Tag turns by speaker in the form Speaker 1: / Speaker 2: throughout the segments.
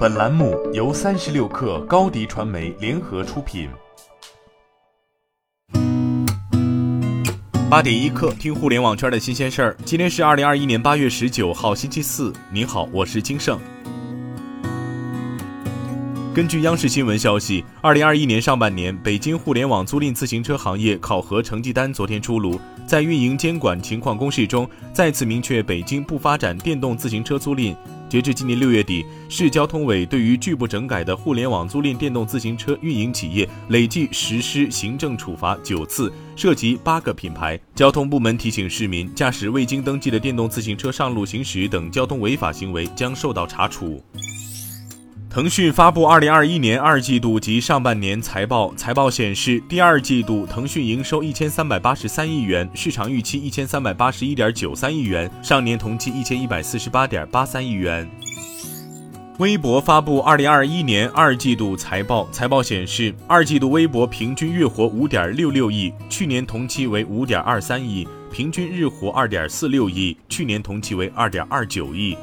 Speaker 1: 本栏目由三十六氪高低传媒联合出品。
Speaker 2: 八点一刻，听互联网圈的新鲜事儿。今天是二零二一年八月十九号，星期四。你好，我是金盛。根据央视新闻消息，二零二一年上半年，北京互联网租赁自行车行业考核成绩单昨天出炉。在运营监管情况公示中，再次明确北京不发展电动自行车租赁。截至今年六月底，市交通委对于拒不整改的互联网租赁电动自行车运营企业累计实施行政处罚九次，涉及八个品牌。交通部门提醒市民，驾驶未经登记的电动自行车上路行驶等交通违法行为将受到查处。腾讯发布二零二一年二季度及上半年财报，财报显示，第二季度腾讯营收一千三百八十三亿元，市场预期一千三百八十一点九三亿元，上年同期一千一百四十八点八三亿元。微博发布二零二一年二季度财报，财报显示，二季度微博平均月活五点六六亿，去年同期为五点二三亿，平均日活二点四六亿，去年同期为二点二九亿。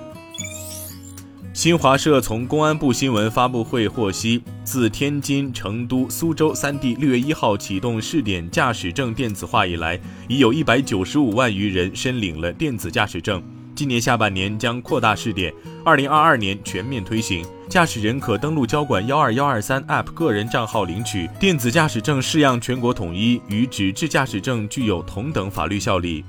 Speaker 2: 新华社从公安部新闻发布会获悉，自天津、成都、苏州三地六月一号启动试点驾驶证电子化以来，已有一百九十五万余人申领了电子驾驶证。今年下半年将扩大试点，二零二二年全面推行。驾驶人可登录交管幺二幺二三 App 个人账号领取电子驾驶证，式样全国统一，与纸质驾驶证具有同等法律效力。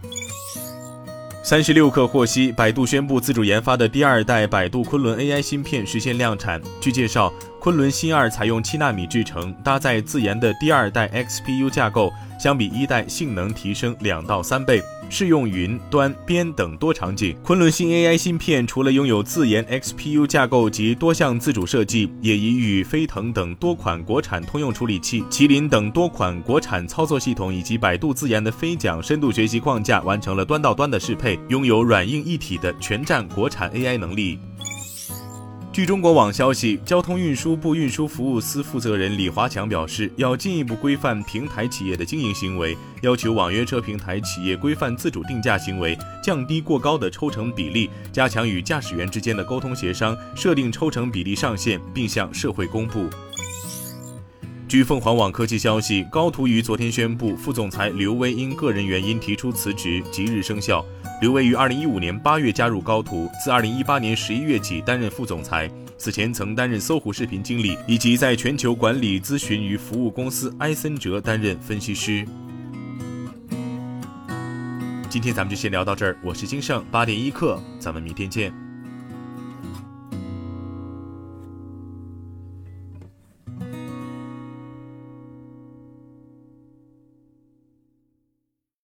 Speaker 2: 三十六氪获悉，百度宣布自主研发的第二代百度昆仑 AI 芯片实现量产。据介绍，昆仑芯二采用七纳米制程，搭载自研的第二代 XPU 架构。相比一代，性能提升两到三倍，适用云端、边等多场景。昆仑芯 AI 芯片除了拥有自研 XPU 架构及多项自主设计，也已与飞腾等多款国产通用处理器、麒麟等多款国产操作系统以及百度自研的飞桨深度学习框架完成了端到端的适配，拥有软硬一体的全站国产 AI 能力。据中国网消息，交通运输部运输服务司负责人李华强表示，要进一步规范平台企业的经营行为，要求网约车平台企业规范自主定价行为，降低过高的抽成比例，加强与驾驶员之间的沟通协商，设定抽成比例上限，并向社会公布。据凤凰网科技消息，高途于昨天宣布，副总裁刘威因个人原因提出辞职，即日生效。刘威于二零一五年八月加入高途，自二零一八年十一月起担任副总裁。此前曾担任搜狐视频经理，以及在全球管理咨询与服务公司埃森哲担任分析师。今天咱们就先聊到这儿，我是金盛八点一刻，咱们明天见。